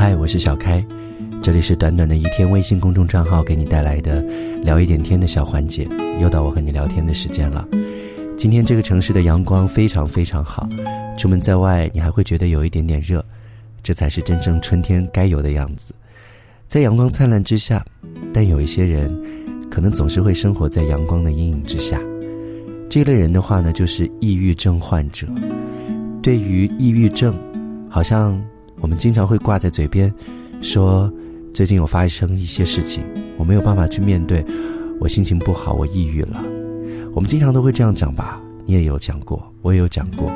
嗨，我是小开，这里是短短的一天微信公众账号给你带来的聊一点天的小环节，又到我和你聊天的时间了。今天这个城市的阳光非常非常好，出门在外你还会觉得有一点点热，这才是真正春天该有的样子。在阳光灿烂之下，但有一些人可能总是会生活在阳光的阴影之下。这类人的话呢，就是抑郁症患者。对于抑郁症，好像我们经常会挂在嘴边，说最近有发生一些事情，我没有办法去面对，我心情不好，我抑郁了。我们经常都会这样讲吧？你也有讲过，我也有讲过。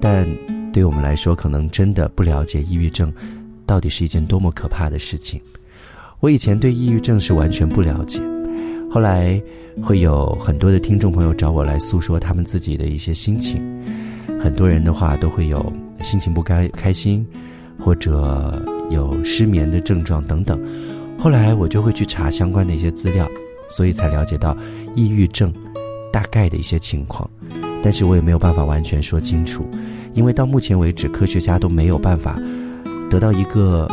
但对我们来说，可能真的不了解抑郁症到底是一件多么可怕的事情。我以前对抑郁症是完全不了解，后来会有很多的听众朋友找我来诉说他们自己的一些心情。很多人的话都会有心情不开开心，或者有失眠的症状等等。后来我就会去查相关的一些资料，所以才了解到抑郁症大概的一些情况。但是我也没有办法完全说清楚，因为到目前为止，科学家都没有办法得到一个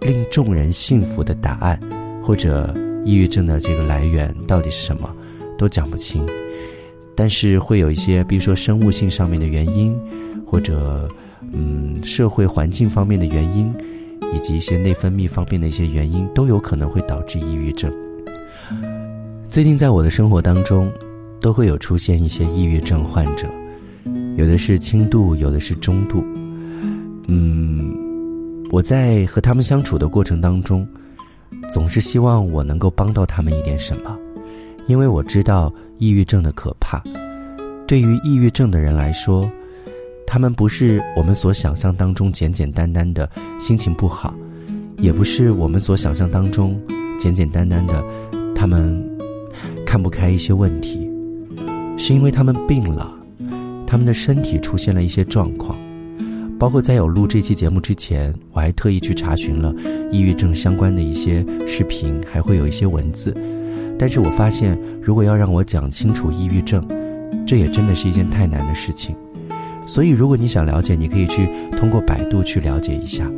令众人信服的答案，或者抑郁症的这个来源到底是什么，都讲不清。但是会有一些，比如说生物性上面的原因，或者嗯社会环境方面的原因，以及一些内分泌方面的一些原因，都有可能会导致抑郁症。最近在我的生活当中，都会有出现一些抑郁症患者，有的是轻度，有的是中度。嗯，我在和他们相处的过程当中，总是希望我能够帮到他们一点什么。因为我知道抑郁症的可怕，对于抑郁症的人来说，他们不是我们所想象当中简简单单的心情不好，也不是我们所想象当中简简单单的他们看不开一些问题，是因为他们病了，他们的身体出现了一些状况，包括在有录这期节目之前，我还特意去查询了抑郁症相关的一些视频，还会有一些文字。但是我发现，如果要让我讲清楚抑郁症，这也真的是一件太难的事情。所以，如果你想了解，你可以去通过百度去了解一下。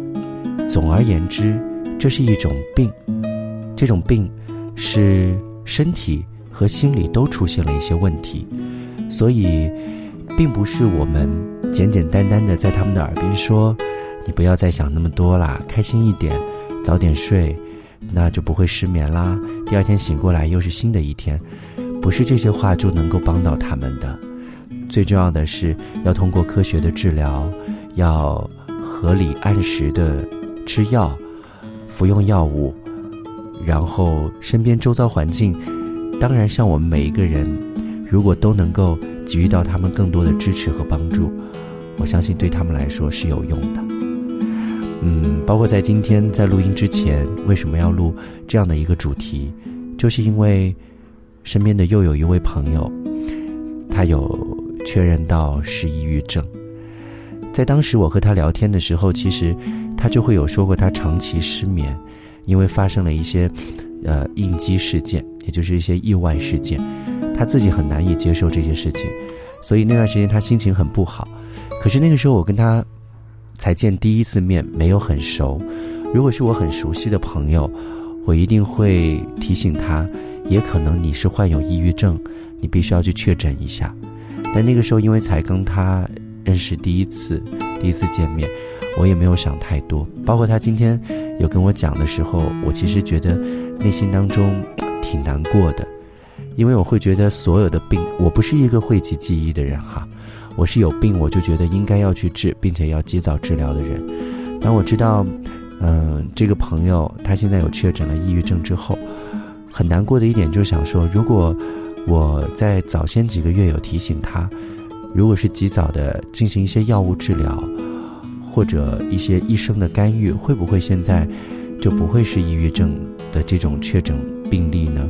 总而言之，这是一种病，这种病是身体和心理都出现了一些问题，所以，并不是我们简简单单的在他们的耳边说：“你不要再想那么多啦，开心一点，早点睡。”那就不会失眠啦。第二天醒过来又是新的一天，不是这些话就能够帮到他们的。最重要的是要通过科学的治疗，要合理按时的吃药、服用药物，然后身边周遭环境，当然像我们每一个人，如果都能够给予到他们更多的支持和帮助，我相信对他们来说是有用的。嗯，包括在今天在录音之前，为什么要录这样的一个主题？就是因为身边的又有一位朋友，他有确认到是抑郁症。在当时我和他聊天的时候，其实他就会有说过他长期失眠，因为发生了一些呃应激事件，也就是一些意外事件，他自己很难以接受这些事情，所以那段时间他心情很不好。可是那个时候我跟他。才见第一次面，没有很熟。如果是我很熟悉的朋友，我一定会提醒他，也可能你是患有抑郁症，你必须要去确诊一下。但那个时候，因为才跟他认识第一次，第一次见面，我也没有想太多。包括他今天有跟我讲的时候，我其实觉得内心当中挺难过的，因为我会觉得所有的病，我不是一个讳疾忌医的人哈。我是有病，我就觉得应该要去治，并且要及早治疗的人。当我知道，嗯，这个朋友他现在有确诊了抑郁症之后，很难过的一点就是想说，如果我在早先几个月有提醒他，如果是及早的进行一些药物治疗，或者一些医生的干预，会不会现在就不会是抑郁症的这种确诊病例呢？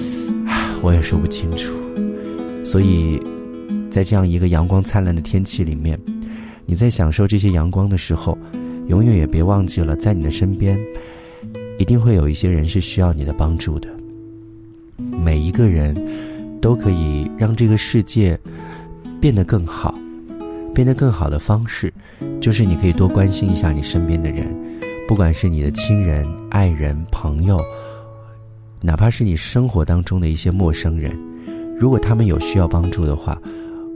我也说不清楚，所以。在这样一个阳光灿烂的天气里面，你在享受这些阳光的时候，永远也别忘记了，在你的身边，一定会有一些人是需要你的帮助的。每一个人都可以让这个世界变得更好，变得更好的方式，就是你可以多关心一下你身边的人，不管是你的亲人、爱人、朋友，哪怕是你生活当中的一些陌生人，如果他们有需要帮助的话，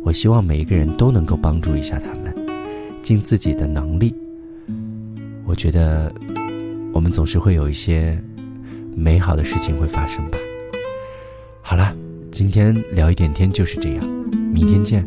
我希望每一个人都能够帮助一下他们，尽自己的能力。我觉得，我们总是会有一些美好的事情会发生吧。好了，今天聊一点天就是这样，明天见。